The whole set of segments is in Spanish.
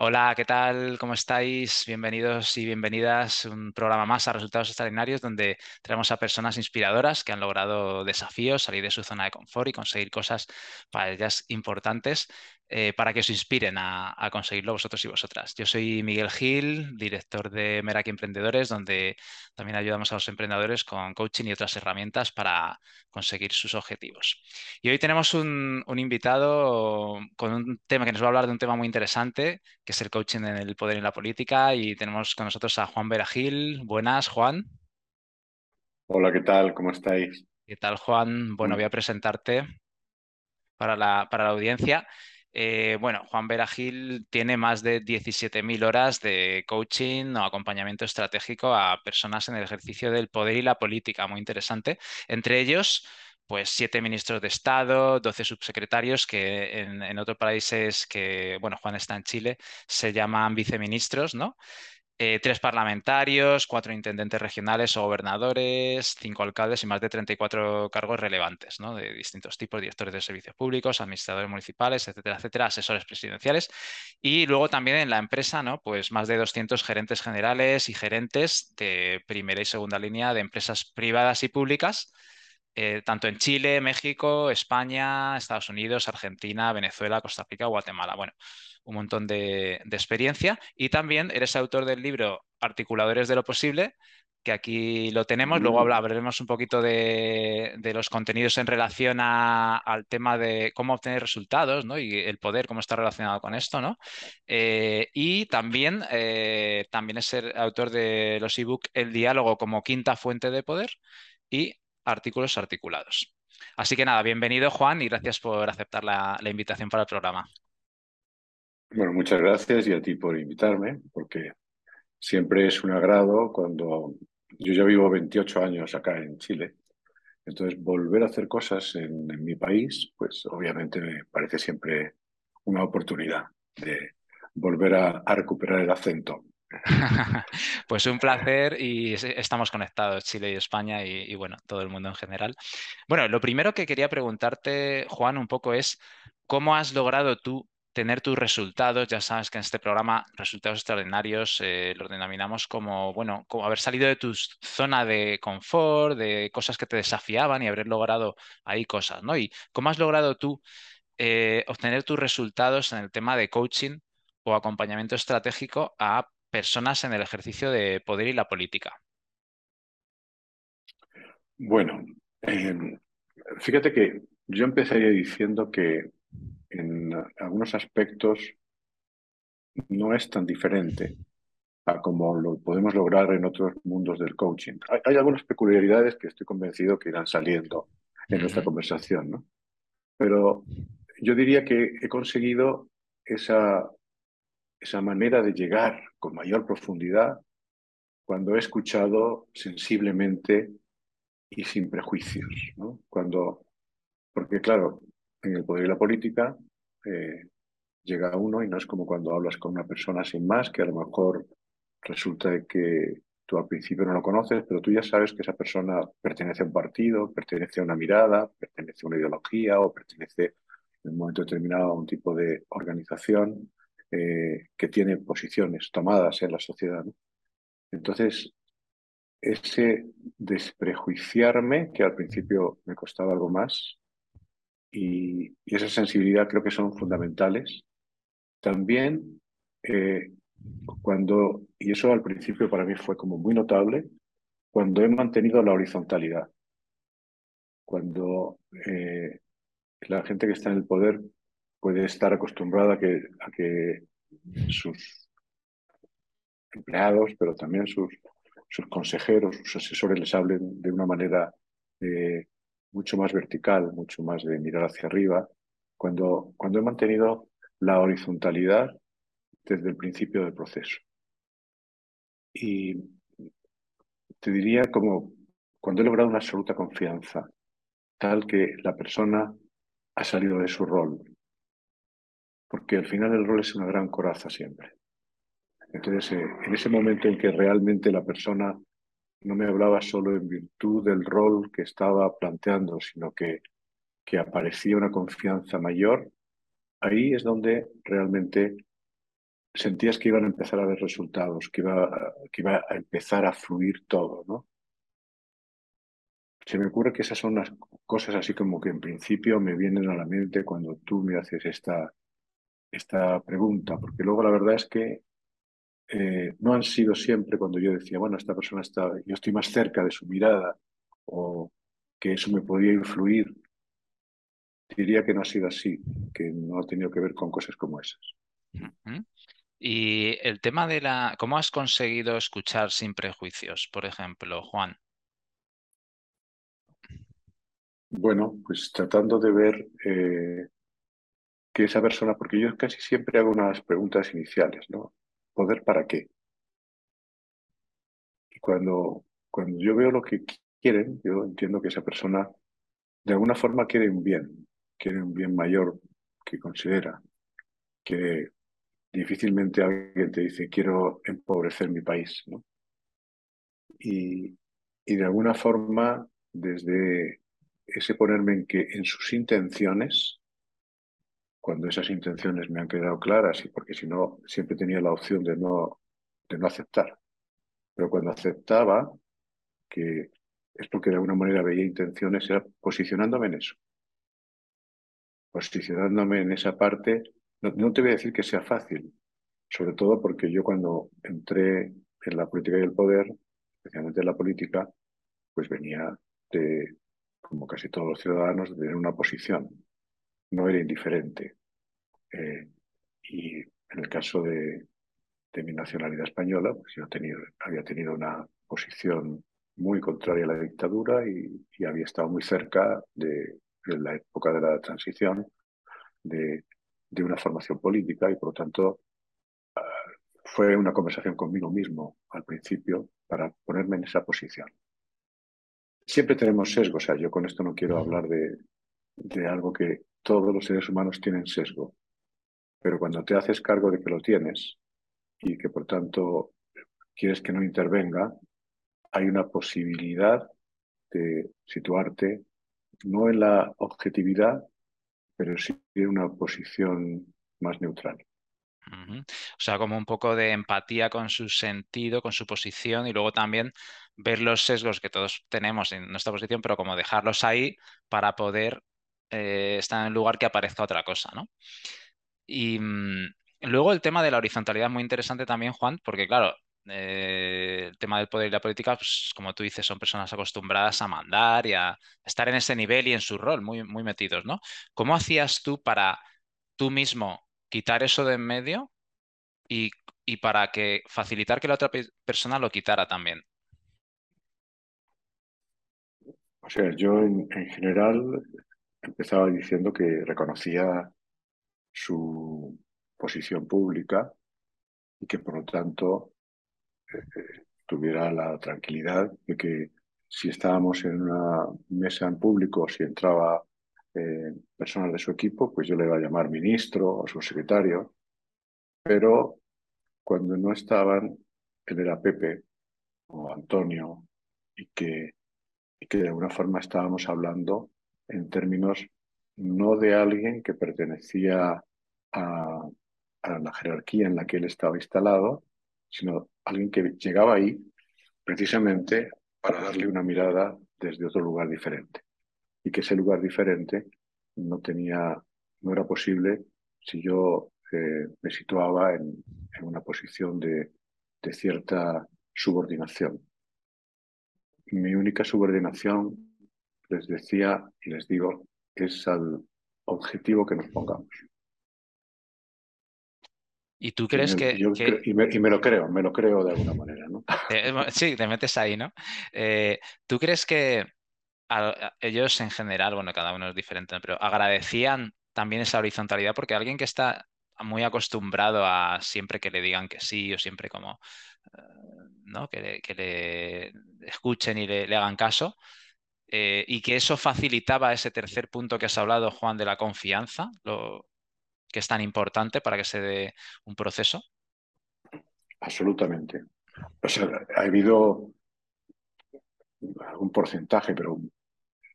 Hola, ¿qué tal? ¿Cómo estáis? Bienvenidos y bienvenidas un programa más a Resultados Extraordinarios donde traemos a personas inspiradoras que han logrado desafíos, salir de su zona de confort y conseguir cosas para ellas importantes eh, para que os inspiren a, conseguirlo vosotros y vosotras. Yo soy Miguel Gil, director de Meraki Emprendedores, donde también ayudamos a los emprendedores con coaching y otras herramientas para conseguir sus objetivos. Y hoy tenemos un, un invitado con un tema que nos va a hablar de un tema muy interesante que es el coaching en el poder y la política. Y tenemos con nosotros a Juan Veragil. Buenas, Juan. Hola, ¿qué tal? ¿Cómo estáis? ¿Qué tal, Juan? Bueno, voy a presentarte para la, para la audiencia. Eh, bueno, Juan Veragil tiene más de 17.000 horas de coaching o acompañamiento estratégico a personas en el ejercicio del poder y la política, muy interesante. Entre ellos, pues siete ministros de Estado, doce subsecretarios que en, otros países que, bueno, Juan está en Chile, se llaman viceministros, ¿no? Eh, tres parlamentarios, cuatro intendentes regionales o gobernadores, cinco alcaldes y más de 34 cargos relevantes, ¿no? De distintos tipos, directores de servicios públicos, administradores municipales, etcétera, etcétera, asesores presidenciales. Y luego también en la empresa, ¿no? Pues más de 200 gerentes generales y gerentes de primera y segunda línea de empresas privadas y públicas eh, tanto en Chile, México, España, Estados Unidos, Argentina, Venezuela, Costa Rica, Guatemala. Bueno, un montón de, experiencia. Y también eres autor del libro Articuladores de lo Posible, que aquí lo tenemos. Luego mm. hablaremos un poquito de, los contenidos en relación al tema de cómo obtener resultados ¿no? y el poder, cómo está relacionado con esto. ¿no? Eh, y también, eh, también es el autor de los ebook El diálogo como quinta fuente de poder y artículos articulados. Así que nada, bienvenido Juan y gracias por aceptar la, invitación para el programa. Bueno, muchas gracias y a ti por invitarme, porque siempre es un agrado cuando yo ya vivo 28 años acá en Chile. Entonces, volver a hacer cosas en, mi país, pues obviamente me parece siempre una oportunidad de volver a recuperar el acento. pues un placer y estamos conectados, Chile y España y, bueno, todo el mundo en general. Bueno, lo primero que quería preguntarte, Juan, un poco es cómo has logrado tú tener tus resultados. Ya sabes que en este programa resultados extraordinarios eh, los denominamos como, bueno, como haber salido de tu zona de confort, de cosas que te desafiaban y haber logrado ahí cosas, ¿no? Y cómo has logrado tú eh, obtener tus resultados en el tema de coaching o acompañamiento estratégico a personas en el ejercicio de poder y la política? Bueno, em, fíjate que yo empezaría diciendo que en algunos aspectos no es tan diferente a como lo podemos lograr en otros mundos del coaching. Hay, algunas peculiaridades que estoy convencido que irán saliendo en nuestra conversación, ¿no? Pero yo diría que he conseguido esa esa manera de llegar con mayor profundidad cuando he escuchado sensiblemente y sin prejuicios. ¿no? Cuando, porque claro, en el poder y la política eh, llega uno y no es como cuando hablas con una persona sin más, que a lo mejor resulta que tú al principio no lo conoces, pero tú ya sabes que esa persona pertenece a un partido, pertenece a una mirada, pertenece a una ideología o pertenece en un momento determinado a un tipo de organización eh, que tiene posiciones tomadas en la sociedad. Entonces, ese desprejuiciarme, que al principio me costaba algo más, y, esa sensibilidad creo que son fundamentales. También eh, cuando, y eso al principio para mí fue como muy notable, cuando he mantenido la horizontalidad. Cuando eh, la gente que está en el poder puede estar acostumbrada a que, sus empleados, pero también sus, sus consejeros, sus asesores les hablen de una manera eh, mucho más vertical, mucho más de mirar hacia arriba, cuando, cuando he mantenido la horizontalidad desde el principio del proceso. Y te diría como cuando he logrado una absoluta confianza, tal que la persona ha salido de su rol, porque al final el rol es una gran coraza siempre. Entonces, eh, en ese momento en que realmente la persona no me hablaba solo en virtud del rol que estaba planteando, sino que, que aparecía una confianza mayor, ahí es donde realmente sentías que iban a empezar a ver resultados, que iba, que iba a empezar a fluir todo, ¿no? Se me ocurre que esas son las cosas así como que en principio me vienen a la mente cuando tú me haces esta, esta pregunta, porque luego la verdad es que eh, no han sido siempre cuando yo decía, bueno, esta persona está, yo estoy más cerca de su mirada o que eso me podía influir. Diría que no ha sido así, que no ha tenido que ver con cosas como esas. Y el tema de la, ¿cómo has conseguido escuchar sin prejuicios, por ejemplo, Juan? Bueno, pues tratando de ver eh, que esa persona, porque yo casi siempre hago unas preguntas iniciales, ¿no? ¿Poder para qué? Y cuando, cuando yo veo lo que quieren, yo entiendo que esa persona de alguna forma quiere un bien, quiere un bien mayor que considera, que difícilmente alguien te dice quiero empobrecer mi país, ¿no? Y, y de alguna forma, desde ese ponerme en que en sus intenciones, cuando esas intenciones me han quedado claras, y porque si no, siempre tenía la opción de no, de no aceptar. Pero cuando aceptaba, que es porque de alguna manera veía intenciones, era posicionándome en eso. Posicionándome en esa parte, no, no te voy a decir que sea fácil, sobre todo porque yo cuando entré en la política y el poder, especialmente en la política, pues venía de como casi todos los ciudadanos, de tener una posición. No era indiferente. Eh, y en el caso de, mi nacionalidad española, pues yo había tenido una posición muy contraria a la dictadura y, había estado muy cerca de, la época de la transición de, una formación política y por lo tanto ah, fue una conversación conmigo mismo al principio para ponerme en esa posición siempre tenemos sesgo. O sea, yo con esto no quiero hablar de, de algo que todos los seres humanos tienen sesgo. Pero cuando te haces cargo de que lo tienes y que por tanto quieres que no intervenga, hay una posibilidad de situarte no en la objetividad, pero sí en una posición más neutral. O sea, como un poco de empatía con su sentido, con su posición y luego también ver los sesgos que todos tenemos en nuestra posición, pero como dejarlos ahí para poder eh, estar en el lugar que aparezca otra cosa, ¿no? Y mm, luego el tema de la horizontalidad es muy interesante también, Juan, porque claro, eh, el tema del poder y la política, pues como tú dices, son personas acostumbradas a mandar y a estar en ese nivel y en su rol, muy, muy metidos, ¿no? ¿Cómo hacías tú para tú mismo quitar eso de en medio y, y para que facilitar que la otra persona lo quitara también? O sea, yo en, general empezaba diciendo que reconocía su posición pública y que por lo tanto eh, tuviera la tranquilidad de que si estábamos en una mesa en público, si entraba eh, personas de su equipo, pues yo le iba a llamar ministro o subsecretario, pero cuando no estaban, él era Pepe o Antonio y que y que de alguna forma estábamos hablando en términos no de alguien que pertenecía a, la jerarquía en la que él estaba instalado, sino alguien que llegaba ahí precisamente para darle una mirada desde otro lugar diferente. Y que ese lugar diferente no tenía, no era posible si yo eh, me situaba en, una posición de cierta subordinación mi única subordinación, les decía y les digo, es al objetivo que nos pongamos. ¿Y tú crees que, y, me, lo creo, me lo creo de alguna manera, ¿no? Eh, sí, te metes ahí, ¿no? Eh, ¿Tú crees que ellos en general, bueno, cada uno es diferente, pero agradecían también esa horizontalidad? Porque alguien que está muy acostumbrado a siempre que le digan que sí o siempre como ¿no? que, le, escuchen y le, hagan caso. Eh, y que eso facilitaba ese tercer punto que has hablado, Juan, de la confianza, lo, que es tan importante para que se dé un proceso. Absolutamente. ha habido un porcentaje, pero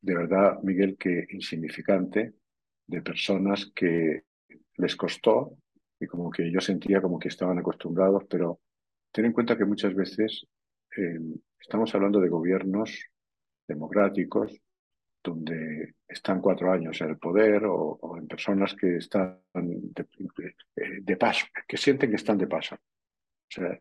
de verdad, Miguel, que insignificante, de personas que les costó y como que yo sentía como que estaban acostumbrados, pero ten en cuenta que muchas veces eh, estamos hablando de gobiernos democráticos donde están cuatro años en el poder o, en personas que están de, paso, que sienten que están de paso. O sea,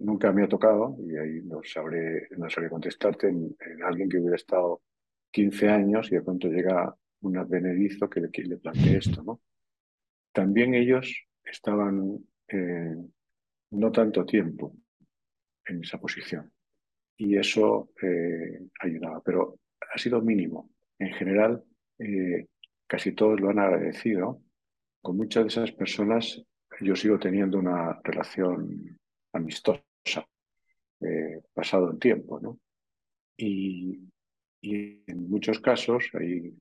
nunca me ha tocado, y ahí no sabré, no sabré contestarte, en, alguien que hubiera estado 15 años y de pronto llega un advenedizo que le, que le plantee esto, ¿no? También ellos estaban eh, no tanto tiempo en esa posición y eso eh, ayudaba, pero ha sido mínimo. En general, eh, casi todos lo han agradecido. Con muchas de esas personas yo sigo teniendo una relación amistosa, pasado el tiempo, ¿no? Y, en muchos casos, hay,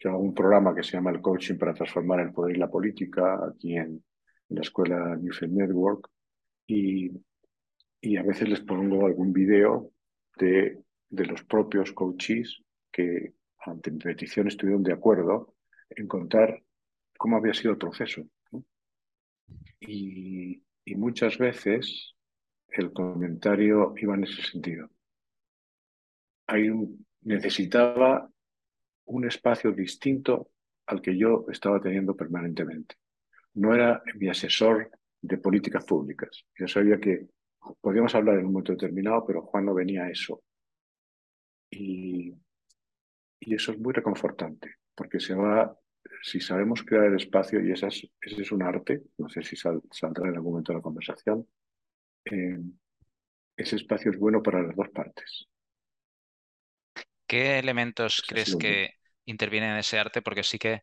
yo un programa que se llama el Coaching para transformar el poder y la política aquí en, la escuela Newfield Network y, y, a veces les pongo algún video de, de los propios coaches que ante mi petición estuvieron de acuerdo en contar cómo había sido el proceso. Y, y muchas veces el comentario iba en ese sentido. Hay un, necesitaba un espacio distinto al que yo estaba teniendo permanentemente no era mi asesor de políticas públicas. Yo sabía que podíamos hablar en un momento determinado, pero Juan no venía a eso. Y, eso es muy reconfortante, porque se va, si sabemos crear el espacio, y ese es un arte, no sé si saldrá en algún momento de la conversación, eh, ese espacio es bueno para las dos partes. ¿Qué elementos crees que intervienen en ese arte? Porque sí que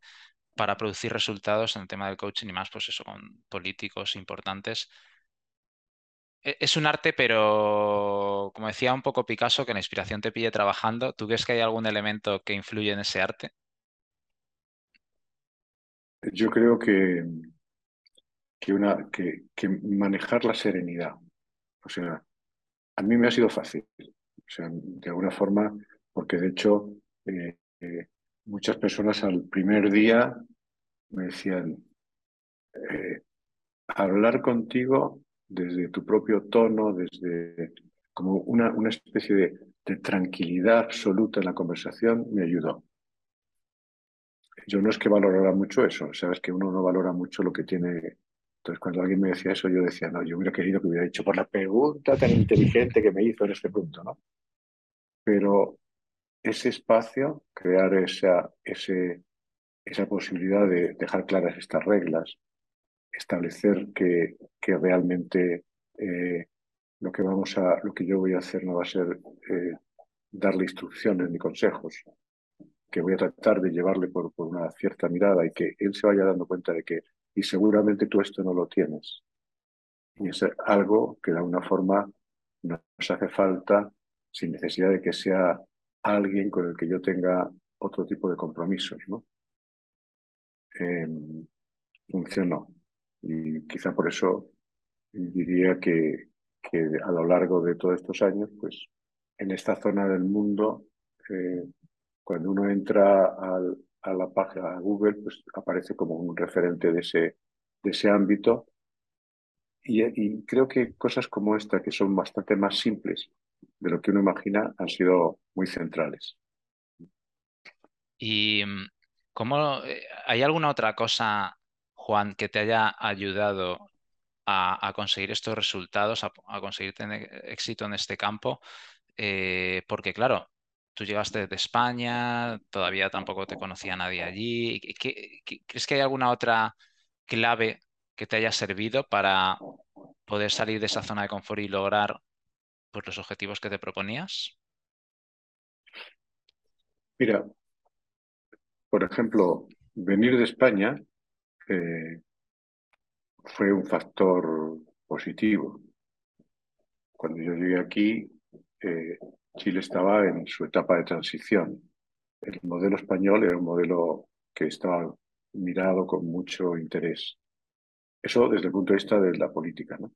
para producir resultados en el tema del coaching y más, pues eso, con políticos importantes. E, es un arte, pero como decía un poco Picasso, que la inspiración te pille trabajando. ¿Tú crees que hay algún elemento que influye en ese arte? Yo creo que, que, una, que, manejar la serenidad. O sea, a mí me ha sido fácil. O sea, de alguna forma, porque de hecho eh, eh, muchas personas al primer día me decían, eh, hablar contigo desde tu propio tono, desde como una, una especie de, de, tranquilidad absoluta en la conversación, me ayudó. Yo no es que valorara mucho eso, sabes que uno no valora mucho lo que tiene. Entonces, cuando alguien me decía eso, yo decía, no, yo hubiera querido que hubiera dicho por la pregunta tan inteligente que me hizo en este punto, ¿no? Pero ese espacio, crear esa, ese, esa posibilidad de dejar claras estas reglas, establecer que, que realmente eh, lo que vamos a, lo que yo voy a hacer no va a ser eh, darle instrucciones ni consejos, que voy a tratar de llevarle por, por, una cierta mirada y que él se vaya dando cuenta de que, y seguramente tú esto no lo tienes. Y es algo que de alguna forma nos hace falta sin necesidad de que sea alguien con el que yo tenga otro tipo de compromisos, ¿no? Em, funcionó. Y quizá por eso diría que, que, a lo largo de todos estos años, pues en esta zona del mundo, eh, cuando uno entra al, a la página de Google, pues aparece como un referente de ese, de ese ámbito. Y, y creo que cosas como esta, que son bastante más simples, de lo que uno imagina han sido muy centrales. ¿Y mm, cómo, eh, hay alguna otra cosa, Juan, que te haya ayudado a, conseguir estos resultados, a, conseguir tener éxito en este campo? Eh, porque claro, tú llegaste de España, todavía tampoco te conocía nadie allí. crees que hay alguna otra clave que te haya servido para poder salir de esa zona de confort y lograr pues, los objetivos que te proponías? Mira, por ejemplo, venir de España fue un factor positivo. Cuando yo llegué aquí, eh, Chile estaba en su etapa de transición. El modelo español era un modelo que estaba mirado con mucho interés. Eso desde el punto de vista de la política, ¿no?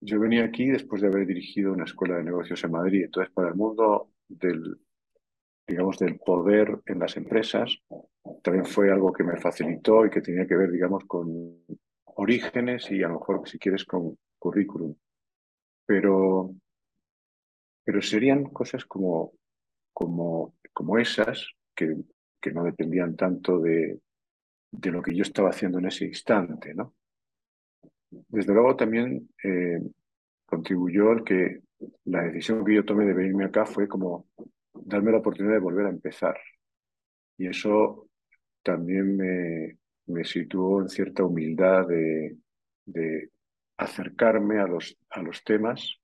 Yo venía aquí después de haber dirigido una escuela de negocios en Madrid, entonces para el mundo del, digamos, del poder en las empresas, también fue algo que me facilitó y que tenía que ver, digamos, con, orígenes y a lo mejor, si quieres, con currículum. Pero, pero serían cosas como, como, como esas que, que no dependían tanto de, de lo que yo estaba haciendo en ese instante, ¿no? Desde luego también eh, contribuyó el que la decisión que yo tomé de venirme acá fue como darme la oportunidad de volver a empezar. Y eso también me, me situó en cierta humildad de, de acercarme a los, a los temas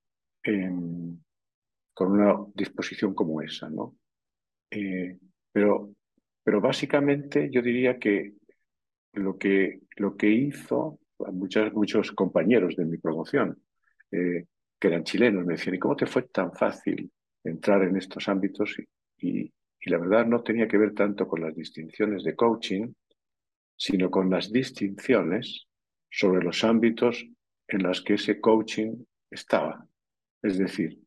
con una disposición como esa, ¿no? Eh, pero, pero básicamente yo diría que lo que, lo que hizo muchos, muchos compañeros de mi promoción, eh, que eran chilenos, me decían, ¿y cómo te fue tan fácil entrar en estos ámbitos? Y, la verdad no tenía que ver tanto con las distinciones de coaching, sino con las distinciones sobre los ámbitos en los que ese coaching estaba. Es decir,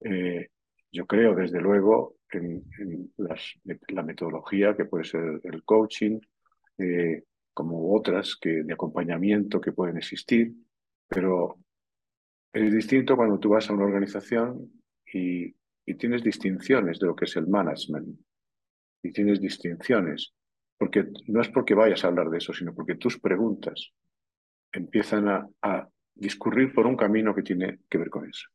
eh, yo creo desde luego en, la metodología que puede ser el coaching, eh, como otras que, de acompañamiento que pueden existir, pero es distinto cuando tú vas a una organización y, y tienes distinciones de lo que es el management y tienes distinciones, porque no es porque vayas a hablar de eso, sino porque tus preguntas empiezan a, discurrir por un camino que tiene que ver con eso.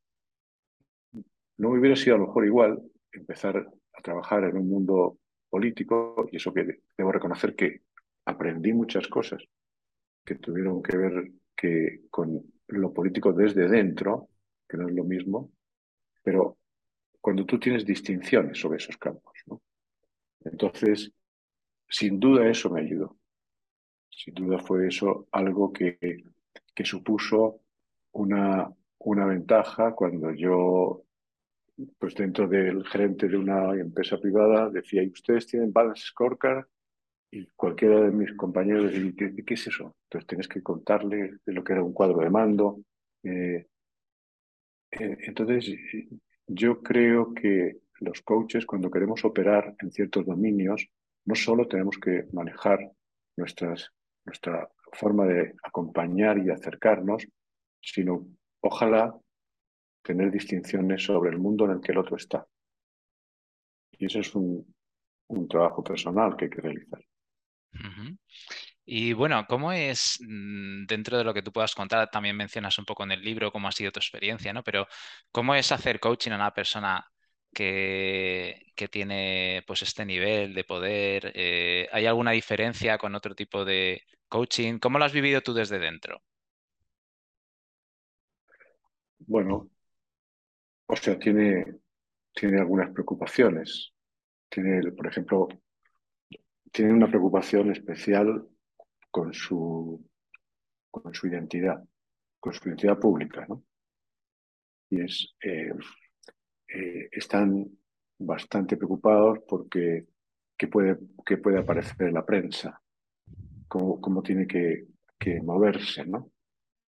No me hubiera sido a lo mejor igual empezar a trabajar en un mundo político, y eso que debo reconocer que aprendí muchas cosas que tuvieron que ver que con lo político desde dentro, que no es lo mismo, pero cuando tú tienes distinciones sobre esos campos. ¿no? Entonces, sin duda eso me ayudó. Sin duda fue eso algo que, que supuso una, una ventaja cuando yo, pues dentro del gerente de una empresa privada, decía, ¿y ustedes tienen balance scorecard? y cualquiera de mis compañeros decía, ¿qué, ¿qué, es eso? Entonces tienes que contarle lo que era un cuadro de mando. Eh, eh, entonces, yo creo que los coaches, cuando queremos operar en ciertos dominios, no solo tenemos que manejar nuestra forma de acompañar y acercarnos, sino ojalá tener distinciones sobre el mundo en el que el otro está. Y ese es un, un trabajo personal que hay que realizar. Y bueno, ¿cómo es mm, dentro de lo que tú puedas contar? También mencionas un poco en el libro cómo ha sido tu experiencia, ¿no? Pero ¿cómo es hacer coaching a una persona que, que tiene pues este nivel de poder? Eh, ¿Hay alguna diferencia con otro tipo de coaching? ¿Cómo lo has vivido tú desde dentro? Bueno, o sea, tiene, tiene algunas preocupaciones. Tiene, por ejemplo, tiene una preocupación especial con su, con su identidad, con su identidad pública, ¿no? Y es, eh, eh, están bastante preocupados porque qué puede, qué puede aparecer en la prensa, cómo, cómo tiene que, que, moverse, ¿no?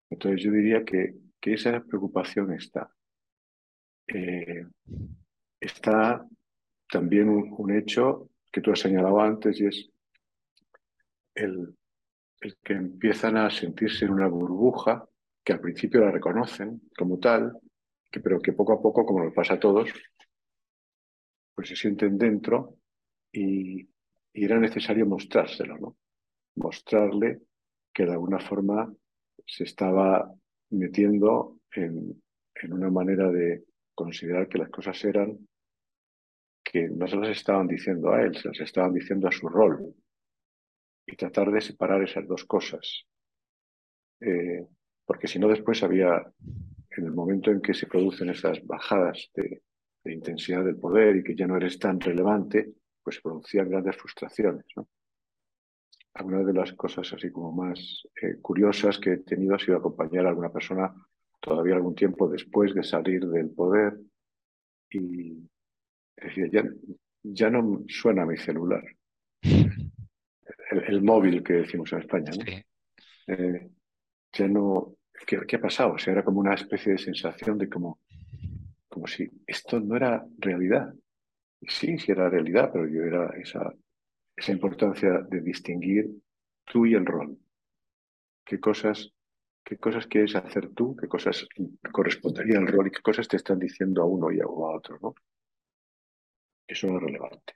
Entonces yo diría que, que esa preocupación está. Eh, está también un, un hecho que tú has señalado antes y es el, el que empiezan a sentirse en una burbuja que al principio la reconocen como tal, pero que poco a poco, como nos pasa a todos, pues se sienten dentro y, y era necesario mostrárselo, ¿no? Mostrarle que de alguna forma se estaba metiendo en, en una manera de considerar que las cosas eran que no se las estaban diciendo a él, se las estaban diciendo a su rol. Y tratar de separar esas dos cosas. Eh, porque si no, después había, en el momento en que se producen esas bajadas de, intensidad del poder y que ya no eres tan relevante, pues se producían grandes frustraciones. ¿no? Algunas de las cosas así como más eh, curiosas que he tenido ha sido acompañar a alguna persona todavía algún tiempo después de salir del poder y Decía, ya, ya no suena mi celular. El, el, móvil que decimos en España, ¿no? Sí. Eh, ya no. ¿qué, ¿qué, ha pasado? O sea, era como una especie de sensación de como, como si esto no era realidad. Y sí, sí era realidad, pero yo era esa, esa importancia de distinguir tú y el rol. qué cosas, qué cosas quieres hacer tú, qué cosas correspondería al rol y qué cosas te están diciendo a uno y a, otro, ¿no? Eso es relevante.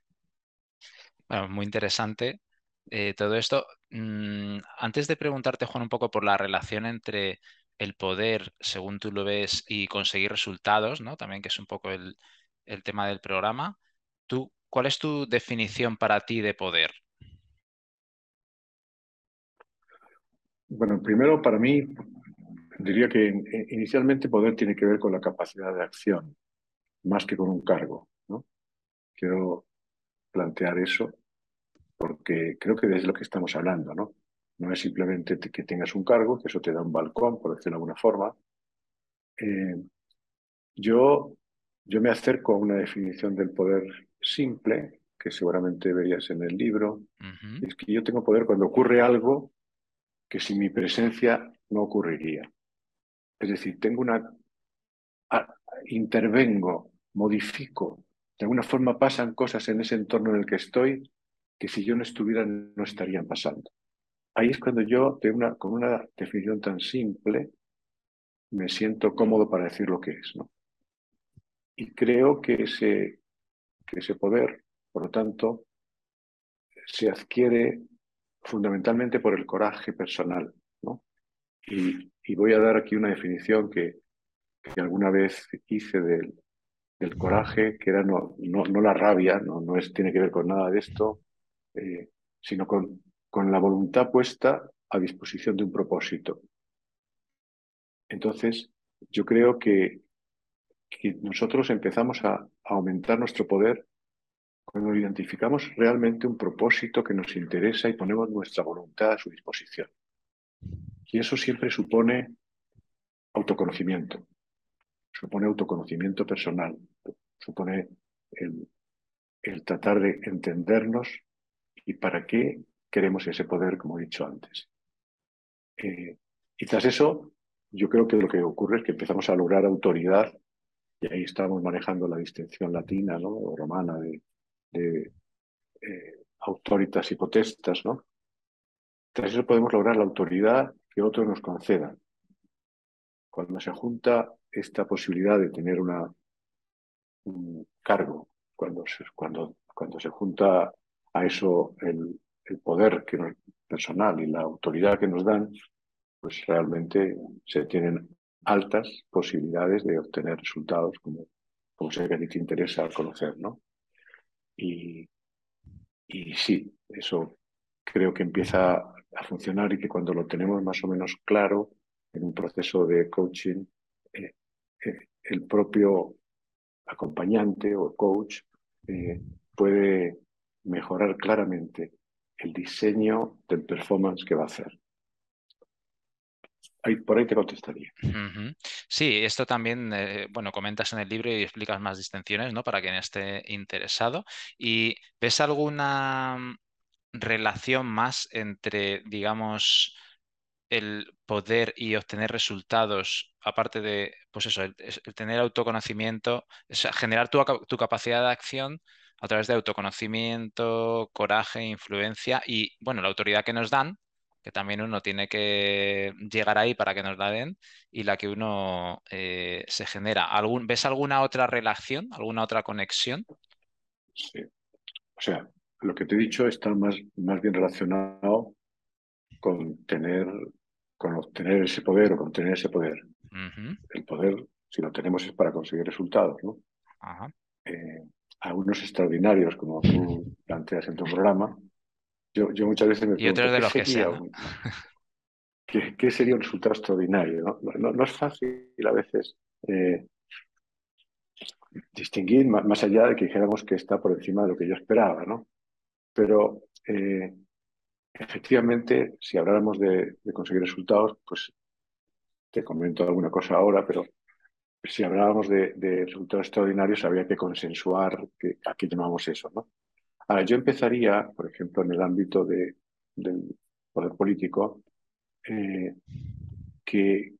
Bueno, muy interesante eh, todo esto. Mm, antes de preguntarte, Juan, un poco por la relación entre el poder, según tú lo ves, y conseguir resultados, ¿no? También que es un poco el, el tema del programa. ¿Tú, ¿Cuál es tu definición para ti de poder? Bueno, primero para mí diría que inicialmente poder tiene que ver con la capacidad de acción, más que con un cargo. ¿no? Quiero plantear eso porque creo que es lo que estamos hablando, ¿no? No es simplemente que tengas un cargo, que eso te da un balcón, por decirlo de alguna forma. Eh, yo, yo me acerco a una definición del poder simple, que seguramente verías en el libro. Es que yo tengo poder cuando ocurre algo que sin mi presencia no ocurriría. Es decir, tengo una... intervengo, modifico, de alguna forma pasan cosas en ese entorno en el que estoy que si yo no estuviera no estarían pasando. Ahí es cuando yo, una, con una definición tan simple, me siento cómodo para decir lo que es. ¿no? Y creo que ese, que ese poder, por lo tanto, se adquiere fundamentalmente por el coraje personal. ¿no? Y, voy a dar aquí una definición que, que alguna vez hice del, del, coraje, que era no, no, no la rabia, no, no es, tiene que ver con nada de esto, eh, sino con, con la voluntad puesta a disposición de un propósito. Entonces, yo creo que, nosotros empezamos a, aumentar nuestro poder cuando identificamos realmente un propósito que nos interesa y ponemos nuestra voluntad a su disposición. Y eso siempre supone autoconocimiento, supone autoconocimiento personal, supone el tratar de entendernos y para qué queremos ese poder, como he dicho antes. Eh, y tras eso, yo creo que lo que ocurre es que empezamos a lograr autoridad, y ahí estamos manejando la distinción latina ¿no? o romana de, eh, autoritas y potestas, ¿no? Tras eso podemos lograr la autoridad que otros nos concedan. Cuando se junta esta posibilidad de tener una, un cargo, cuando cuando, cuando se junta a eso el, poder que personal y la autoridad que nos dan, pues realmente se tienen altas posibilidades de obtener resultados como, como sé que a ti te interesa conocer, ¿no? Y, y sí, eso creo que empieza a funcionar y que cuando lo tenemos más o menos claro en un proceso de coaching, eh, eh, el propio acompañante o coach eh, puede mejorar claramente el diseño del performance que va a hacer. Ahí, por ahí te contestaría. Sí, esto también, eh, bueno, comentas en el libro y explicas más distinciones, ¿no? Para quien esté interesado. ¿Y ves alguna mm, relación más entre, digamos, el poder y obtener resultados, aparte de, pues eso, el, tener autoconocimiento, generar tu, tu capacidad de acción a través de autoconocimiento, coraje, influencia y, bueno, la autoridad que nos dan, que también uno tiene que llegar ahí para que nos la den, y la que uno eh, se genera. ¿Algún, ¿Ves alguna otra relación, alguna otra conexión? Sí. O sea, lo que te he dicho está más, más bien relacionado con tener, con obtener ese poder o con tener ese poder. El poder, si lo tenemos, es para conseguir resultados, ¿no? Ajá. Eh, algunos extraordinarios, como tú planteas en tu programa, yo, yo muchas veces me pregunto, ¿qué, de sería un, ¿qué, sería un resultado extraordinario? No, no, es fácil a veces eh, distinguir más, allá de que dijéramos que está por encima de lo que yo esperaba, ¿no? Pero eh, efectivamente, si habláramos de, de conseguir resultados, pues te comento alguna cosa ahora, pero si hablábamos de, resultados extraordinarios, habría que consensuar a qué llamamos eso. ¿no? Ahora, yo empezaría, por ejemplo, en el ámbito de, del poder político, eh, que,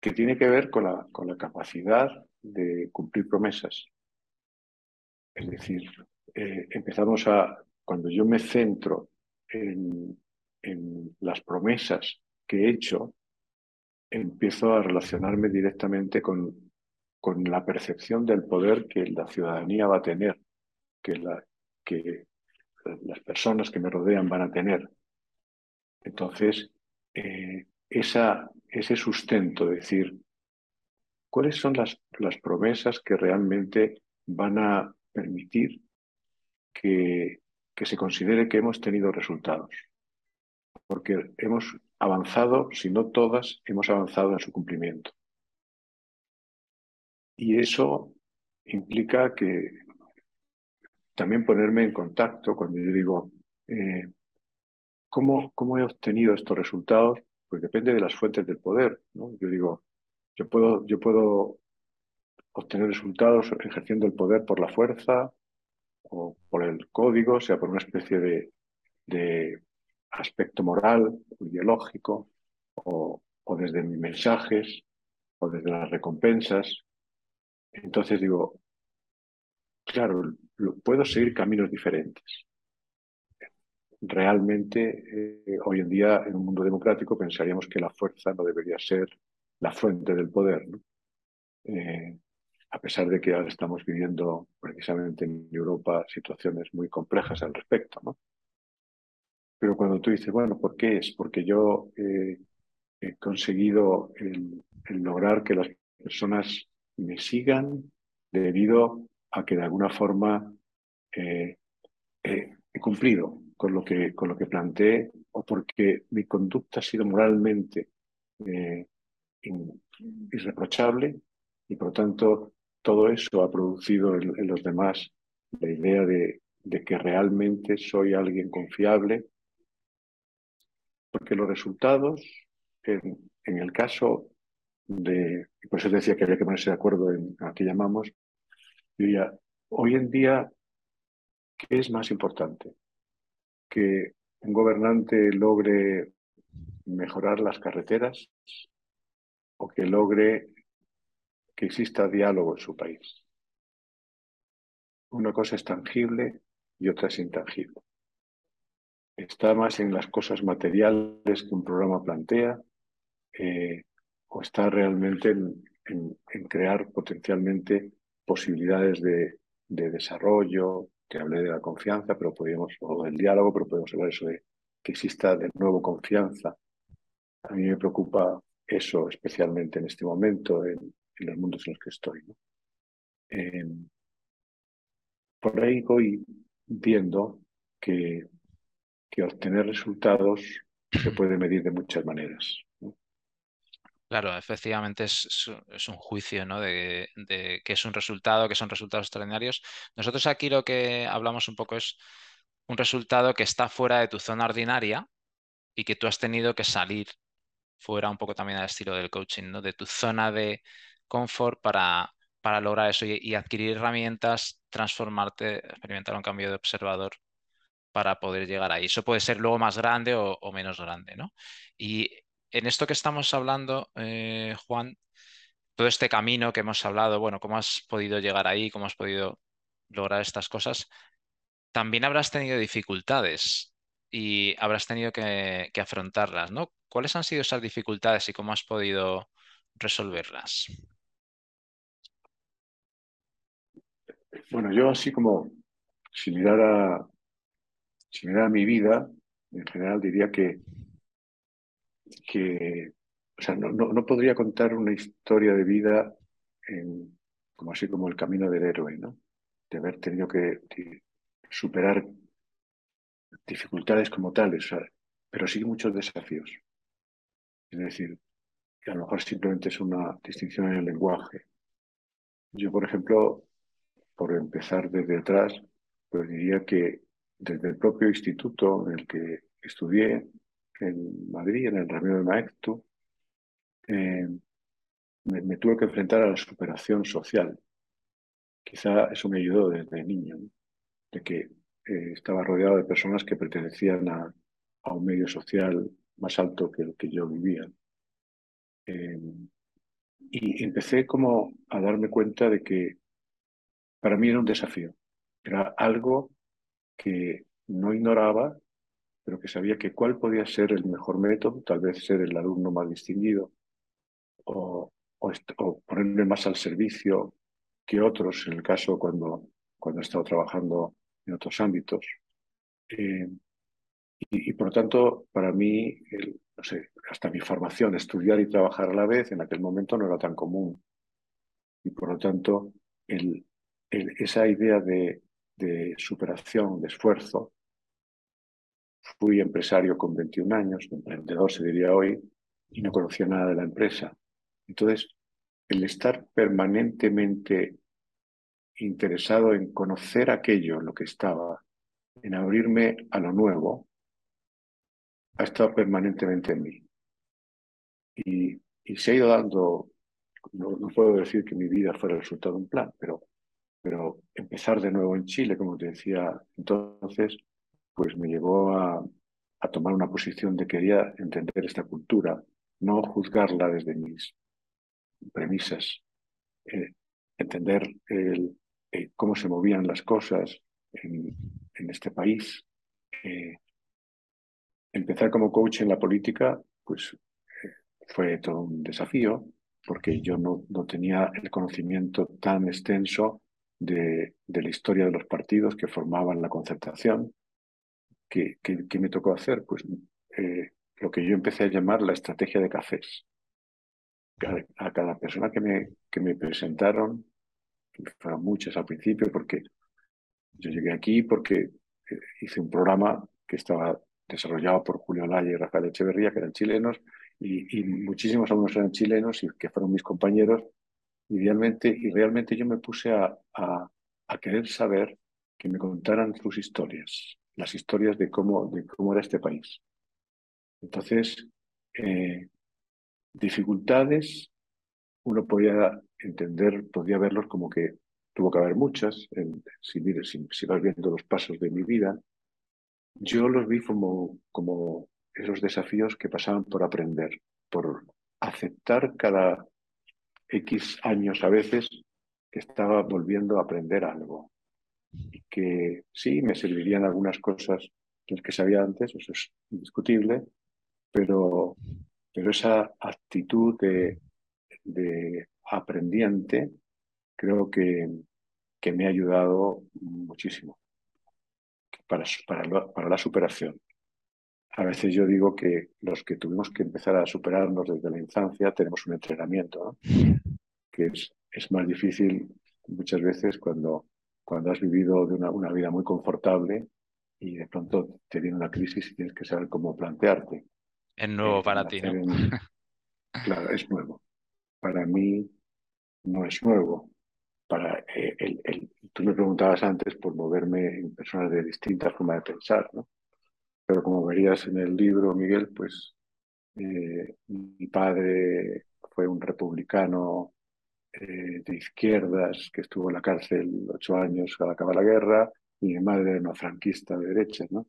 que, tiene que ver con la, con la capacidad de cumplir promesas. Es decir, eh, empezamos a, cuando yo me centro en, en las promesas que he hecho, empiezo a relacionarme directamente con, con la percepción del poder que la ciudadanía va a tener, que, la, que las personas que me rodean van a tener. Entonces, eh, ese sustento, decir, ¿cuáles son las, las promesas que realmente van a permitir que, que se considere que hemos tenido resultados? Porque hemos avanzado, si no todas, hemos avanzado en su cumplimiento. Y eso implica que también ponerme en contacto cuando yo digo, eh, ¿cómo, ¿cómo, he obtenido estos resultados? Pues depende de las fuentes del poder. ¿no? Yo digo, yo puedo, yo puedo obtener resultados ejerciendo el poder por la fuerza o por el código, o sea, por una especie de, de aspecto moral, ideológico, o, desde mis mensajes, o desde las recompensas. Entonces digo, claro, puedo seguir caminos diferentes. Realmente, eh, hoy en día, en un mundo democrático, pensaríamos que la fuerza no debería ser la fuente del poder. Eh, a pesar de que ahora estamos viviendo precisamente en Europa situaciones muy complejas al respecto. ¿no? Pero cuando tú dices, bueno, ¿por qué es? Porque yo he conseguido lograr que las personas me sigan debido a que de alguna forma eh, he cumplido con lo, que, con lo que planteé o porque mi conducta ha sido moralmente eh, irreprochable y por lo tanto todo eso ha producido en, los demás la idea de, de, que realmente soy alguien confiable, porque los resultados, en, el caso de, por eso decía que había que ponerse de acuerdo en a qué llamamos, diría, hoy en día, ¿qué es más importante? Que un gobernante logre mejorar las carreteras o que logre que exista diálogo en su país. Una cosa es tangible y otra es intangible. Está más en las cosas materiales que un programa plantea eh, o está realmente en, en crear potencialmente posibilidades de, de desarrollo, que hablé de la confianza, pero podríamos, o del diálogo, pero podemos hablar eso de que exista de nuevo confianza. A mí me preocupa eso especialmente en este momento, en, los mundos en los que estoy. Em, por ahí voy viendo que, que obtener resultados se puede medir de muchas maneras. Claro, efectivamente es, un juicio ¿no? de, que es un resultado, que son resultados extraordinarios. Nosotros aquí lo que hablamos un poco es un resultado que está fuera de tu zona ordinaria y que tú has tenido que salir fuera un poco también al estilo del coaching, ¿no? de tu zona de confort para, para lograr eso y, adquirir herramientas, transformarte, experimentar un cambio de observador para poder llegar ahí. Eso puede ser luego más grande o, menos grande, ¿no? Y en esto que estamos hablando, eh, Juan, todo este camino que hemos hablado, bueno, cómo has podido llegar ahí, cómo has podido lograr estas cosas, también habrás tenido dificultades y habrás tenido que, afrontarlas, ¿no? ¿Cuáles han sido esas dificultades y cómo has podido resolverlas? Bueno, yo así como si mirara, si mirara mi vida, en general diría que que, o sea, no, no, podría contar una historia de vida como así como el camino del héroe, ¿no? De haber tenido que, superar dificultades como tales, pero sí muchos desafíos. Es decir, que a lo mejor simplemente es una distinción en el lenguaje. Yo, por ejemplo, por empezar desde atrás, pues diría que desde el propio instituto en el que estudié, en Madrid, en el Ramiro de Maectu, eh, me, tuve que enfrentar a la superación social. Quizá eso me ayudó desde niño, de que eh, estaba rodeado de personas que pertenecían a, un medio social más alto que el que yo vivía. Eh, y empecé como a darme cuenta de que para mí era un desafío, era algo que no ignoraba, pero que sabía que cuál podía ser el mejor método, tal vez ser el alumno más distinguido o, o, ponerme más al servicio que otros, en el caso cuando, cuando he estado trabajando en otros ámbitos. Eh, y, por lo tanto, para mí, hasta mi formación, estudiar y trabajar a la vez, en aquel momento no era tan común. Y por lo tanto, el, esa idea de, de superación, de esfuerzo, fui empresario con 21 años, emprendedor se diría hoy, y no conocía nada de la empresa. Entonces, el estar permanentemente interesado en conocer aquello, lo que estaba, en abrirme a lo nuevo, ha estado permanentemente en mí. Y, se ha ido dando, no, puedo decir que mi vida fuera el resultado de un plan, pero, pero empezar de nuevo en Chile, como te decía entonces, pues me llevó a, a tomar una posición de quería entender esta cultura, no juzgarla desde mis premisas, eh, entender el, eh, cómo se movían las cosas en, en este país. Eh, empezar como coach en la política, pues fue todo un desafío, porque yo no, no tenía el conocimiento tan extenso de, la historia de los partidos que formaban la concertación. ¿Qué, que, me tocó hacer? Pues lo que yo empecé a llamar la estrategia de cafés a cada persona que me, que me presentaron, fueron muchas al principio, porque yo llegué aquí porque eh, hice un programa que estaba desarrollado por Julio Laya y Rafael Echeverría, que eran chilenos, y, muchísimos alumnos eran chilenos y que fueron mis compañeros. Idealmente, y realmente yo me puse a, a, querer saber que me contaran sus historias, las historias de cómo, de cómo era este país. Entonces, eh, Dificultades, uno podía entender, podía verlos como que tuvo que haber muchas, si, si, vas viendo los pasos de mi vida. Yo los vi como, como esos desafíos que pasaban por aprender, por aceptar cada X años a veces que estaba volviendo a aprender algo. Y que sí, me servirían algunas cosas que sabía antes, eso es indiscutible, pero pero esa actitud de, aprendiente creo que, que, me ha ayudado muchísimo para, para, la superación. A veces yo digo que los que tuvimos que empezar a superarnos desde la infancia tenemos un entrenamiento, que es, es, más difícil muchas veces cuando, cuando has vivido de una, una, vida muy confortable y de pronto te viene una crisis y tienes que saber cómo plantearte. Es nuevo para ti, ¿no? Claro, es nuevo. Para mí no es nuevo. Para eh, el, Tú me preguntabas antes por moverme en personas de distintas formas de pensar, ¿no? Pero como verías en el libro, Miguel, pues eh, mi padre fue un republicano eh, de izquierdas que estuvo en la cárcel ocho años al acabar la guerra y mi madre era una franquista de derecha, ¿no?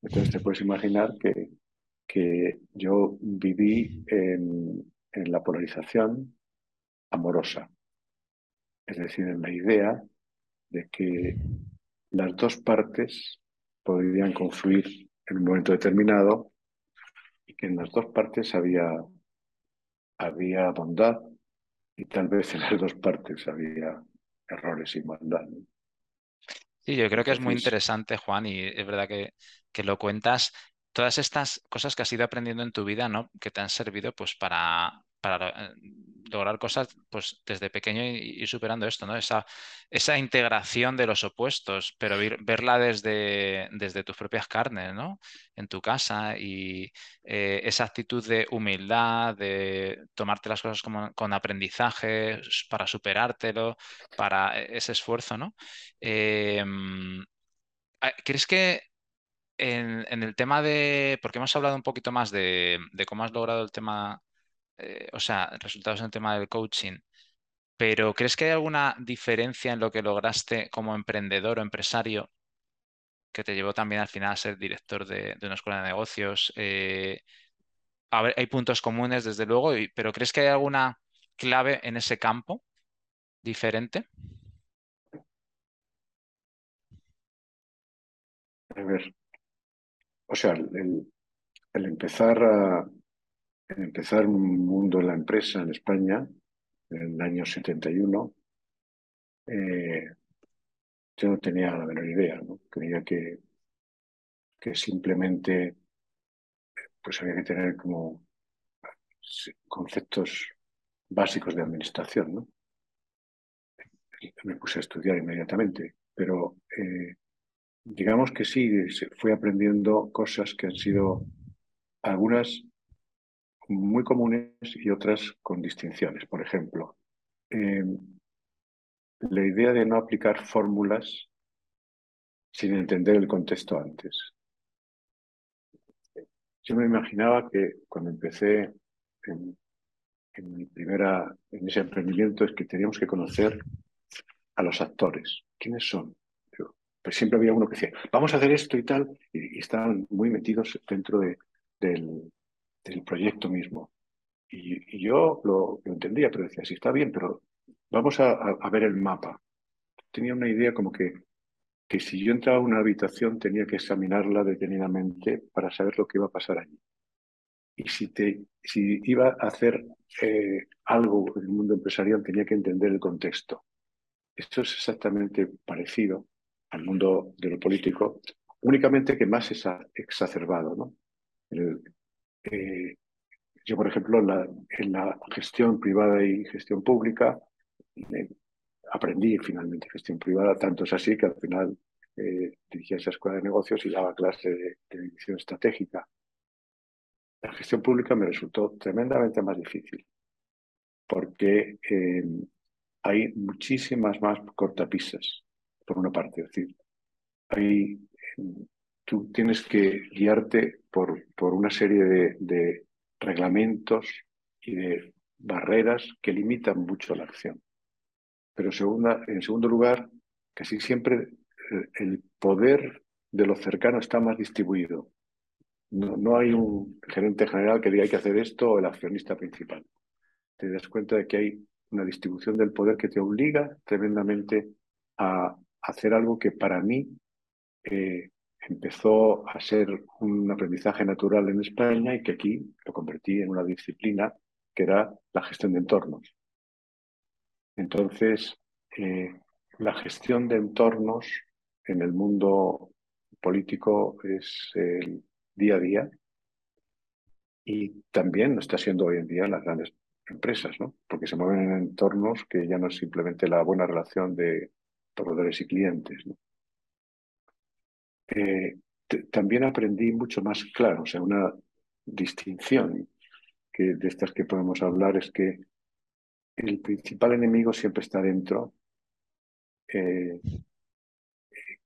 Entonces te puedes imaginar que que yo viví en, la polarización amorosa, es decir, en la idea de que las dos partes podrían confluir en un momento determinado y que en las dos partes había, había bondad y tal vez en las dos partes había errores y maldad. Sí, yo creo que es muy interesante, Juan, y es verdad que, que lo cuentas todas estas cosas que has ido aprendiendo en tu vida, ¿no? Que te han servido pues para, para eh, lograr cosas pues desde pequeño y, ir superando esto, ¿no? Esa, esa integración de los opuestos, pero verla desde, desde tus propias carnes, ¿no? En tu casa y eh, esa actitud de humildad, de tomarte las cosas como, con aprendizaje para superártelo, para e, ese esfuerzo, ¿no? Em, ¿Crees que en, el tema de, porque hemos hablado un poquito más de, cómo has logrado el tema, eh, o sea, resultados en el tema del coaching, pero ¿crees que hay alguna diferencia en lo que lograste como emprendedor o empresario que te llevó también al final a ser director de, una escuela de negocios? Eh, hay puntos comunes, desde luego, pero ¿crees que hay alguna clave en ese campo diferente? A ver, o sea, el, empezar a el empezar un mundo en la empresa en España en el año 71, eh, yo no tenía la menor idea, ¿no? Creía que, que simplemente pues había que tener como conceptos básicos de administración, ¿no? Me puse a estudiar inmediatamente, pero eh, digamos que sí, fui aprendiendo cosas que han sido algunas muy comunes y otras con distinciones. Por ejemplo, em, la idea de no aplicar fórmulas sin entender el contexto antes. Yo me imaginaba que cuando empecé en, mi primera, en ese emprendimiento es que teníamos que conocer a los actores. ¿Quiénes son? pues siempre había uno que decía, vamos a hacer esto y tal, y, estaban muy metidos dentro de, del, del, proyecto mismo. Y, yo lo, entendía, pero decía, sí, está bien, pero vamos a, ver el mapa. Tenía una idea como que, que si yo entraba a una habitación tenía que examinarla detenidamente para saber lo que iba a pasar allí. Y si, te, si iba a hacer eh, algo en el mundo empresarial tenía que entender el contexto. Esto es exactamente parecido al mundo de lo político, únicamente que más exacerbado. ¿no? Eh, yo, por ejemplo, en la, gestión privada y gestión pública, eh, aprendí finalmente gestión privada, tanto es así que al final eh, dirigía esa escuela de negocios y daba clase de, dirección estratégica. La gestión pública me resultó tremendamente más difícil, porque hay muchísimas más cortapisas por una parte. Es decir, hay, tú tienes que guiarte por, por una serie de, reglamentos y de barreras que limitan mucho la acción. Pero segunda, en segundo lugar, casi siempre eh, el poder de lo cercano está más distribuido. No, no, hay un gerente general que diga hay que hacer esto o el accionista principal. Te das cuenta de que hay una distribución del poder que te obliga tremendamente a, hacer algo que para mí eh, empezó a ser un aprendizaje natural en España y que aquí lo convertí en una disciplina que era la gestión de entornos. Entonces, eh, la gestión de entornos en el mundo político es el día a día y también lo está siendo hoy en día en las grandes empresas, ¿no? porque se mueven en entornos que ya no es simplemente la buena relación de proveedores y clientes. Eh, también aprendí mucho más claro, o sea, una distinción que de estas que podemos hablar es que el principal enemigo siempre está dentro, eh,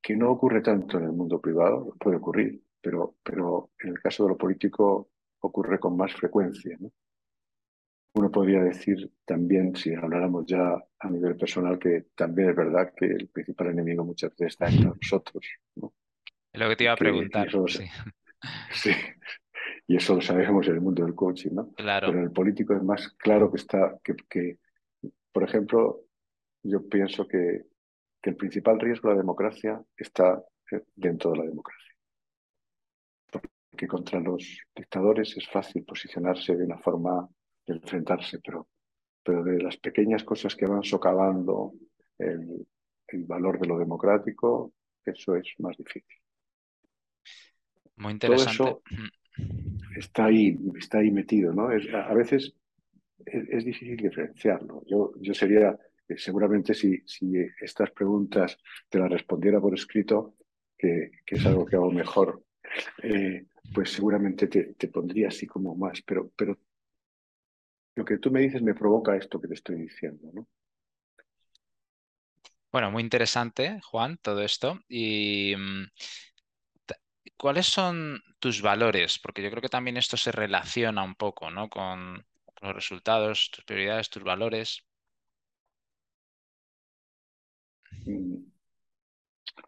que no ocurre tanto en el mundo privado, puede ocurrir, pero, pero en el caso de lo político ocurre con más frecuencia. ¿no? Uno podría decir también, si habláramos ya a nivel personal, que también es verdad que el principal enemigo muchas veces está entre nosotros. ¿no? Es lo que te iba a preguntar. sí. sí. Y eso lo sabemos en el mundo del coaching, ¿no? Claro. Pero en el político es más claro que está, que, que por ejemplo, yo pienso que, que el principal riesgo de la democracia está eh, dentro de la democracia. Porque contra los dictadores es fácil posicionarse de una forma enfrentarse, pero, pero de las pequeñas cosas que van socavando el, valor de lo democrático, eso es más difícil. Muy interesante. Todo eso está ahí, está ahí metido, ¿no? a veces es, difícil diferenciarlo. Yo, yo sería, eh, seguramente si, si estas preguntas te las respondiera por escrito, que, que es algo que hago mejor, eh, pues seguramente te, te, pondría así como más, pero, pero lo que tú me dices me provoca esto que te estoy diciendo, ¿no? Bueno, muy interesante, Juan, todo esto. Y mm, ¿cuáles son tus valores? Porque yo creo que también esto se relaciona un poco, ¿no? Con los resultados, tus prioridades, tus valores. Mm,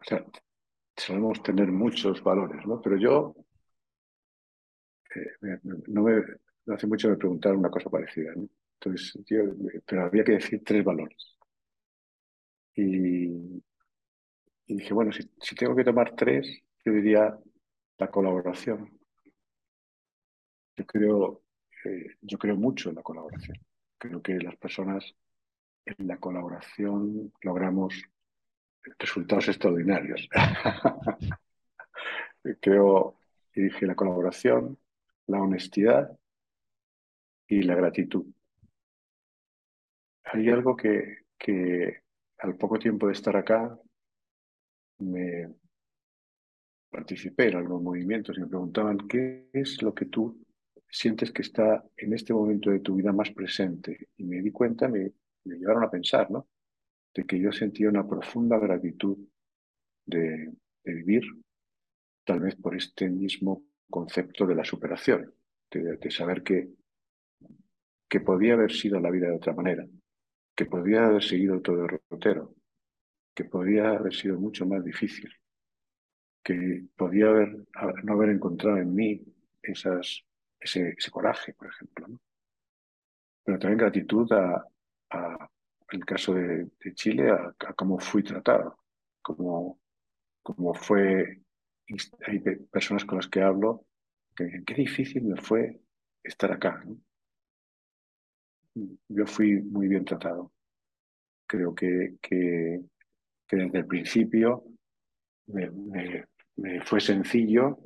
o sea, solemos tener muchos valores, ¿no? Pero yo eh, no me, hace mucho me preguntaron una cosa parecida. Entonces, pero había que decir tres valores. Y, dije, bueno, si, tengo que tomar tres, yo diría la colaboración. Yo creo, eh, yo creo mucho en la colaboración. Creo que las personas en la colaboración logramos resultados extraordinarios. creo que dije la colaboración, la honestidad y la gratitud. Hay algo que, que al poco tiempo de estar acá me participé en algunos movimientos y me preguntaban qué es lo que tú sientes que está en este momento de tu vida más presente. Y me di cuenta, me, me llevaron a pensar, ¿no? De que yo sentía una profunda gratitud de, vivir, tal vez por este mismo concepto de la superación, de, saber que, que podía haber sido la vida de otra manera, que podía haber seguido todo el rotero, que podía haber sido mucho más difícil, que podía haber, no haber encontrado en mí esas, ese, coraje, por ejemplo. Pero también gratitud a, a el caso de, Chile, a, cómo fui tratado, cómo, cómo fue, hay personas con las que hablo, que qué difícil me fue estar acá. Yo fui muy bien tratado. Creo que, que, desde el principio me, me, fue sencillo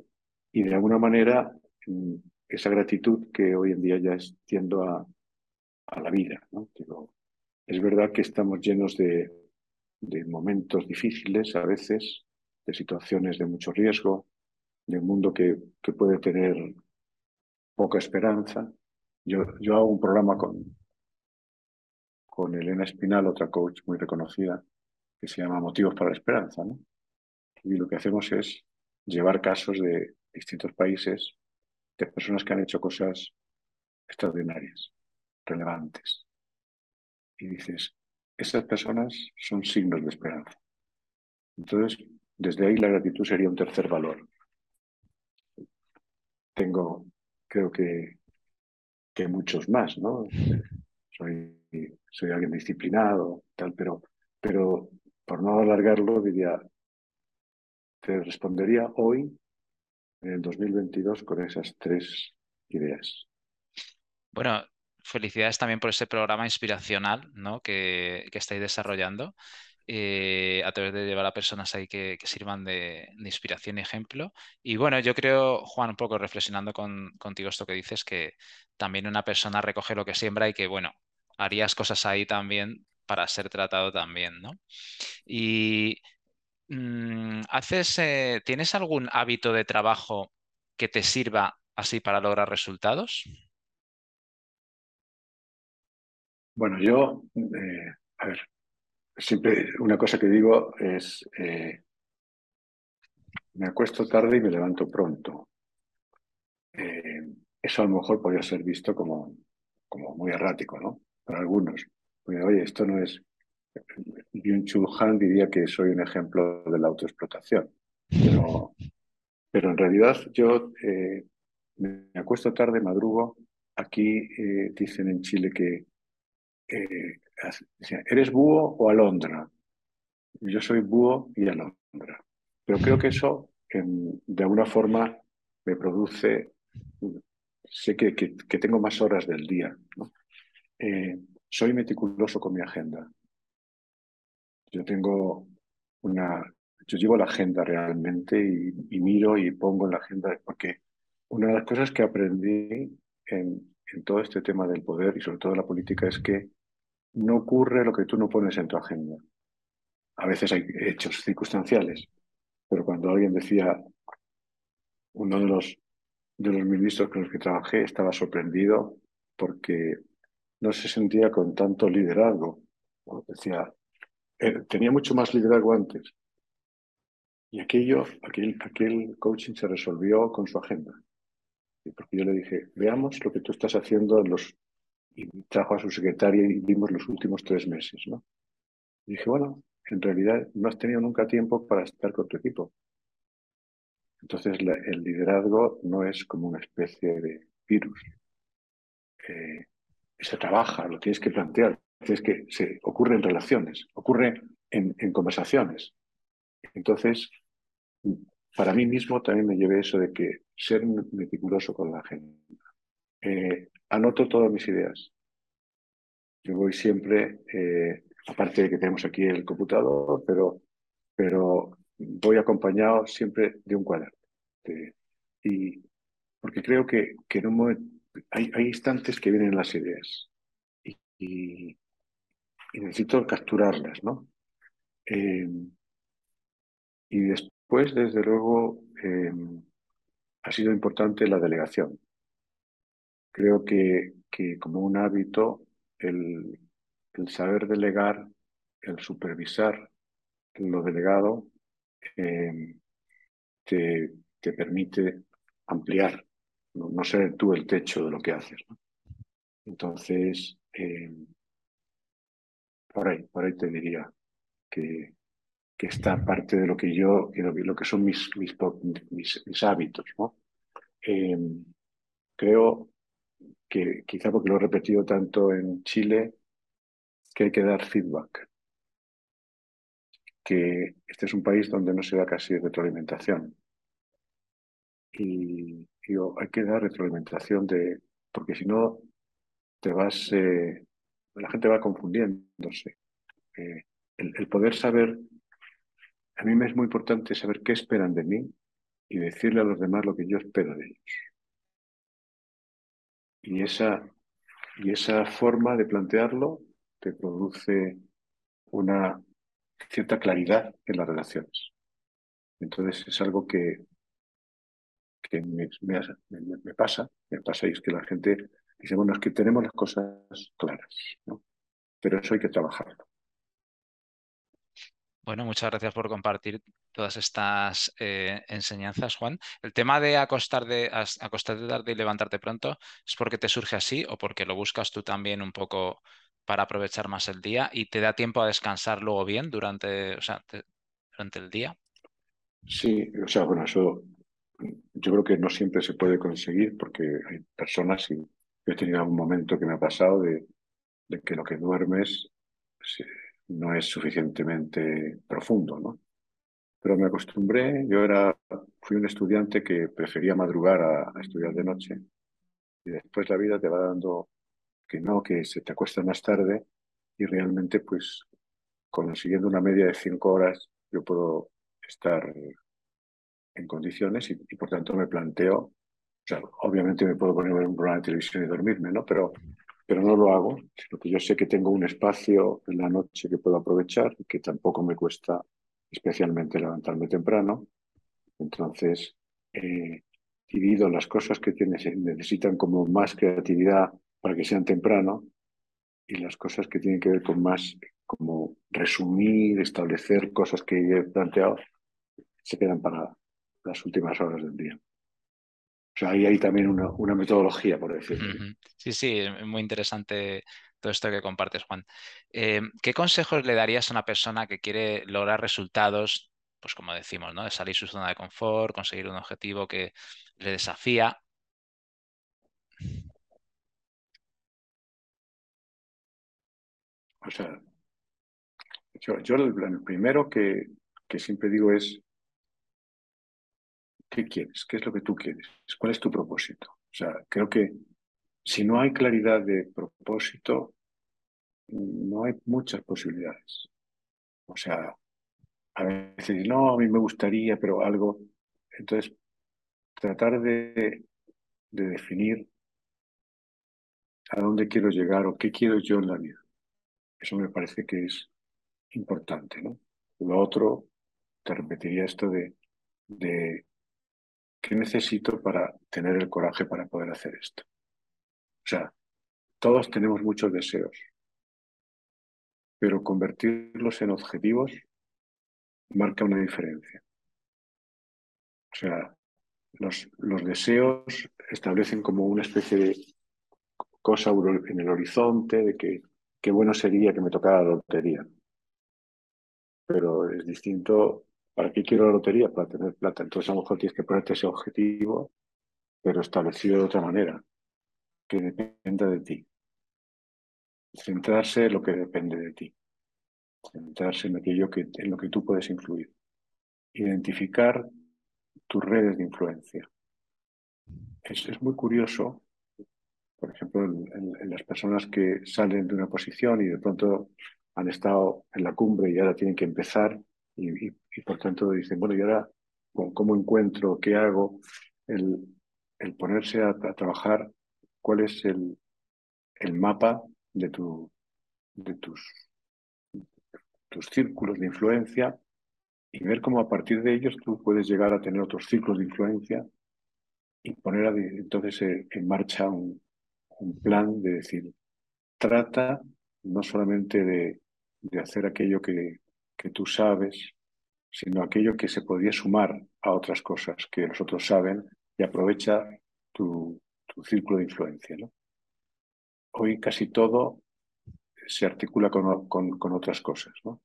y de alguna manera mm, esa gratitud que hoy en día ya extiendo a, la vida. es verdad que estamos llenos de, momentos difíciles a veces, de situaciones de mucho riesgo, de un mundo que, puede tener poca esperanza. Yo, yo hago un programa con, con Elena Espinal, otra coach muy reconocida, que se llama Motivos para la Esperanza. Y lo que hacemos es llevar casos de distintos países de personas que han hecho cosas extraordinarias, relevantes. Y dices, esas personas son signos de esperanza. Entonces, desde ahí la gratitud sería un tercer valor. Tengo, creo que, que muchos más, ¿no? Soy, soy alguien disciplinado, tal, pero, pero por no alargarlo, diría, te respondería hoy en el 2022 con esas tres ideas. Bueno, felicidades también por ese programa inspiracional ¿no? que, estáis desarrollando eh, a través de llevar a personas ahí que, sirvan de, inspiración y ejemplo. Y bueno, yo creo, Juan, un poco reflexionando con, contigo esto que dices, que también una persona recoge lo que siembra y que, bueno, harías cosas ahí también para ser tratado también, ¿no? Y ¿haces, eh, ¿tienes algún hábito de trabajo que te sirva así para lograr resultados? Bueno, yo, eh, a ver, siempre una cosa que digo es, eh, me acuesto tarde y me levanto pronto. eso a lo mejor podría ser visto como, como muy errático, ¿no? Para algunos. oye, esto no es Byung-Chul Han diría que soy un ejemplo de la autoexplotación. Pero, pero en realidad yo eh, me acuesto tarde, madrugo. Aquí eh, dicen en Chile que eh, ¿eres búho o alondra? Yo soy búho y alondra. Pero creo que eso de alguna forma me produce, sé que, que, tengo más horas del día. soy meticuloso con mi agenda. Yo tengo una, yo llevo la agenda realmente y, miro y pongo en la agenda, porque una de las cosas que aprendí en, en todo este tema del poder y sobre todo la política es que no ocurre lo que tú no pones en tu agenda. A veces hay hechos circunstanciales, pero cuando alguien decía, uno de los, de los ministros con los que trabajé estaba sorprendido porque no se sentía con tanto liderazgo. Decía, tenía mucho más liderazgo antes. Y aquello, aquel, aquel coaching se resolvió con su agenda. Porque yo le dije, veamos lo que tú estás haciendo en los... Y trajo a su secretaria y vimos los últimos tres meses, ¿no? Y dije, bueno, en realidad no has tenido nunca tiempo para estar con tu equipo. Entonces el liderazgo no es como una especie de virus. Eh, se trabaja, lo tienes que plantear, es que se ocurre en relaciones, ocurre en, conversaciones. Entonces, para mí mismo también me llevé eso de que ser meticuloso con la agenda. Eh, anoto todas mis ideas. Yo voy siempre, eh, aparte de que tenemos aquí el computador, pero, pero voy acompañado siempre de un cuaderno. y porque creo que, que no hay, hay, instantes que vienen las ideas y, necesito capturarlas, ¿no? Eh, y después, desde luego, eh, ha sido importante la delegación. Creo que, que como un hábito, el, el, saber delegar, el supervisar lo delegado, eh, te, te, permite ampliar, no, ser tú el techo de lo que haces. Entonces, eh, por, ahí, por ahí te diría que, que está parte de lo que yo, lo que son mis, mis, mis, hábitos. ¿no? Eh, creo que quizá porque lo he repetido tanto en Chile, que hay que dar feedback. Que este es un país donde no se da casi retroalimentación. Y digo, hay que dar retroalimentación de, porque si no, te vas, eh, la gente va confundiéndose. Eh, el, poder saber, a mí me es muy importante saber qué esperan de mí y decirle a los demás lo que yo espero de ellos. Y esa, y esa forma de plantearlo te produce una cierta claridad en las relaciones. Entonces es algo que, que me, pasa, me pasa y es que la gente dice, bueno, es que tenemos las cosas claras, ¿no? Pero eso hay que trabajarlo. Bueno, muchas gracias por compartir todas estas eh, enseñanzas, Juan. El tema de acostar de, acostarte tarde y levantarte pronto, ¿es porque te surge así o porque lo buscas tú también un poco para aprovechar más el día y te da tiempo a descansar luego bien durante, o sea, durante el día? Sí, o sea, bueno, eso yo creo que no siempre se puede conseguir porque hay personas, y he tenido algún momento que me ha pasado de, de que lo que duermes no es suficientemente profundo, ¿no? Pero me acostumbré, yo era, fui un estudiante que prefería madrugar a, estudiar de noche y después la vida te va dando que no, que se te acuesta más tarde y realmente pues consiguiendo una media de cinco horas yo puedo estar en condiciones y, por tanto me planteo, obviamente me puedo poner un programa de televisión y dormirme, ¿no? Pero pero no lo hago, sino que yo sé que tengo un espacio en la noche que puedo aprovechar y que tampoco me cuesta especialmente levantarme temprano. Entonces, eh, divido las cosas que necesitan como más creatividad para que sean temprano y las cosas que tienen que ver con más como resumir, establecer cosas que he planteado, se quedan para las últimas horas del día sea, ahí hay también una, metodología, por decirlo. Sí, sí, muy interesante todo esto que compartes, Juan. Eh, ¿Qué consejos le darías a una persona que quiere lograr resultados, pues como decimos, ¿no? De salir de su zona de confort, conseguir un objetivo que le desafía? O sea, yo, el, primero que, que siempre digo es ¿Qué quieres? ¿Qué es lo que tú quieres? ¿Cuál es tu propósito? O sea, creo que si no hay claridad de propósito, no hay muchas posibilidades. O sea, a veces, no, a mí me gustaría, pero algo. Entonces, tratar de, de definir a dónde quiero llegar o qué quiero yo en la vida. Eso me parece que es importante, ¿no? Lo otro, te repetiría esto de, de ¿Qué necesito para tener el coraje para poder hacer esto? O sea, todos tenemos muchos deseos, pero convertirlos en objetivos marca una diferencia. O sea, los, los deseos establecen como una especie de cosa en el horizonte de que qué bueno sería que me tocara la lotería. Pero es distinto ¿Para qué quiero la lotería? Para tener plata. Entonces a lo mejor tienes que ponerte ese objetivo, pero establecido de otra manera, que dependa de ti. Centrarse en lo que depende de ti. Centrarse en aquello que, en lo que tú puedes influir. Identificar tus redes de influencia. Es, muy curioso, por ejemplo, en, las personas que salen de una posición y de pronto han estado en la cumbre y ahora tienen que empezar y, por tanto dicen, bueno, ¿y ahora cómo encuentro, qué hago? El, ponerse a, trabajar, cuál es el, el mapa de, tu, de tus, tus círculos de influencia y ver cómo a partir de ellos tú puedes llegar a tener otros círculos de influencia y poner entonces eh, en marcha un, plan de decir, trata no solamente de, hacer aquello que, que, tú sabes, sino aquello que se podría sumar a otras cosas que los otros saben y aprovecha tu, tu círculo de influencia. ¿no? Hoy casi todo se articula con, con, otras cosas. ¿no?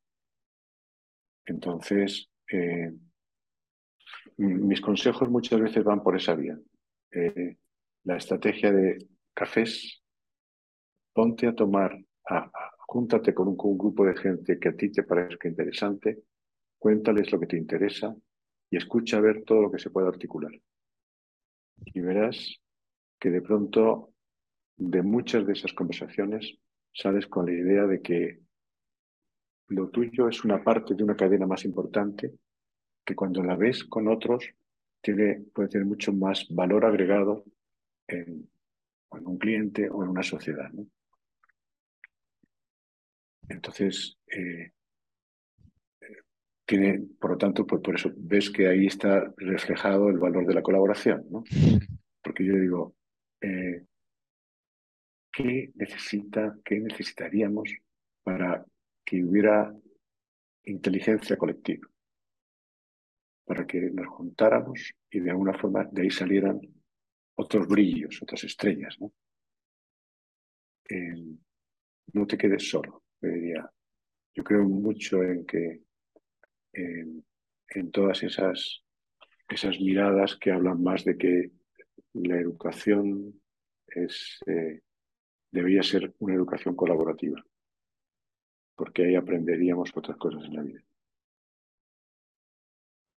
Entonces, eh, mis consejos muchas veces van por esa vía. Eh, la estrategia de cafés, ponte a tomar, júntate con un, grupo de gente que a ti te parezca interesante, cuéntales lo que te interesa y escucha a ver todo lo que se puede articular. Y verás que de pronto de muchas de esas conversaciones sales con la idea de que lo tuyo es una parte de una cadena más importante que cuando la ves con otros tiene, puede tener mucho más valor agregado en, un cliente o en una sociedad. Entonces, eh, tiene, por lo tanto, pues por eso ves que ahí está reflejado el valor de la colaboración. ¿no? Porque yo digo, eh, ¿qué necesita, qué necesitaríamos para que hubiera inteligencia colectiva? Para que nos juntáramos y de alguna forma de ahí salieran otros brillos, otras estrellas. No, eh, no te quedes solo, Yo creo mucho en que en todas esas, esas miradas que hablan más de que la educación es, eh, debería ser una educación colaborativa, porque ahí aprenderíamos otras cosas en la vida.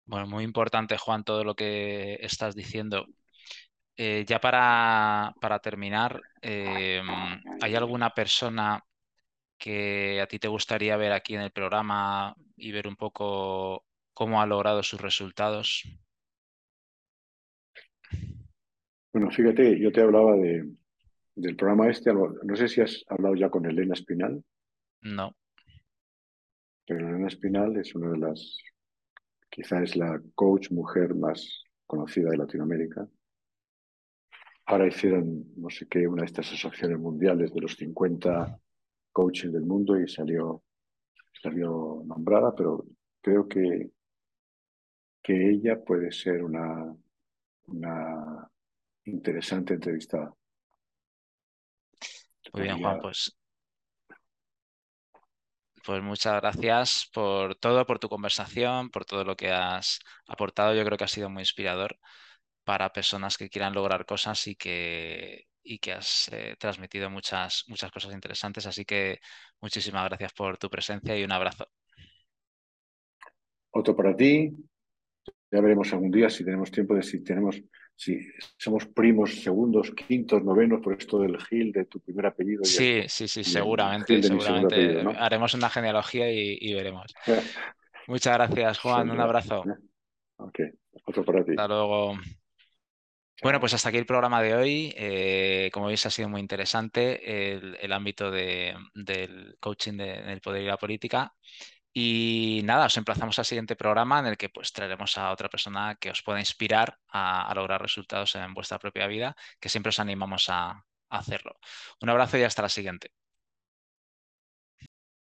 Bueno, muy importante, Juan, todo lo que estás diciendo. Eh, ya para, para terminar, em, ¿hay alguna persona que a ti te gustaría ver aquí en el programa y ver un poco cómo ha logrado sus resultados? Bueno, fíjate, yo te hablaba de, del programa este, no sé si has hablado ya con Elena Espinal. No. Pero Elena Espinal es una de las, quizá es la coach mujer más conocida de Latinoamérica. Ahora hicieron, no sé qué, una de estas asociaciones mundiales de los 50 coaches del mundo y salió, salió nombrada, pero creo que, que ella puede ser una, una interesante entrevistada. Muy bien, Juan, pues, pues muchas gracias por todo, por tu conversación, por todo lo que has aportado. Yo creo que ha sido muy inspirador para personas que quieran lograr cosas y que, y que has eh, transmitido muchas, muchas cosas interesantes. Así que muchísimas gracias por tu presencia y un abrazo. Otro para ti. Ya veremos algún día si tenemos tiempo de si tenemos, si somos primos, segundos, quintos, novenos por esto del Gil, de tu primer apellido. Sí, sí, sí, seguramente, seguramente. Haremos una genealogía y, veremos. Muchas gracias, Juan. Un abrazo. Ok, otro para ti. Hasta luego. Bueno, pues hasta aquí el programa de hoy. Eh, como veis, ha sido muy interesante el, ámbito del coaching en el poder y la política. Y nada, os emplazamos al siguiente programa en el que pues traeremos a otra persona que os pueda inspirar a, lograr resultados en vuestra propia vida, que siempre os animamos a hacerlo. Un abrazo y hasta la siguiente.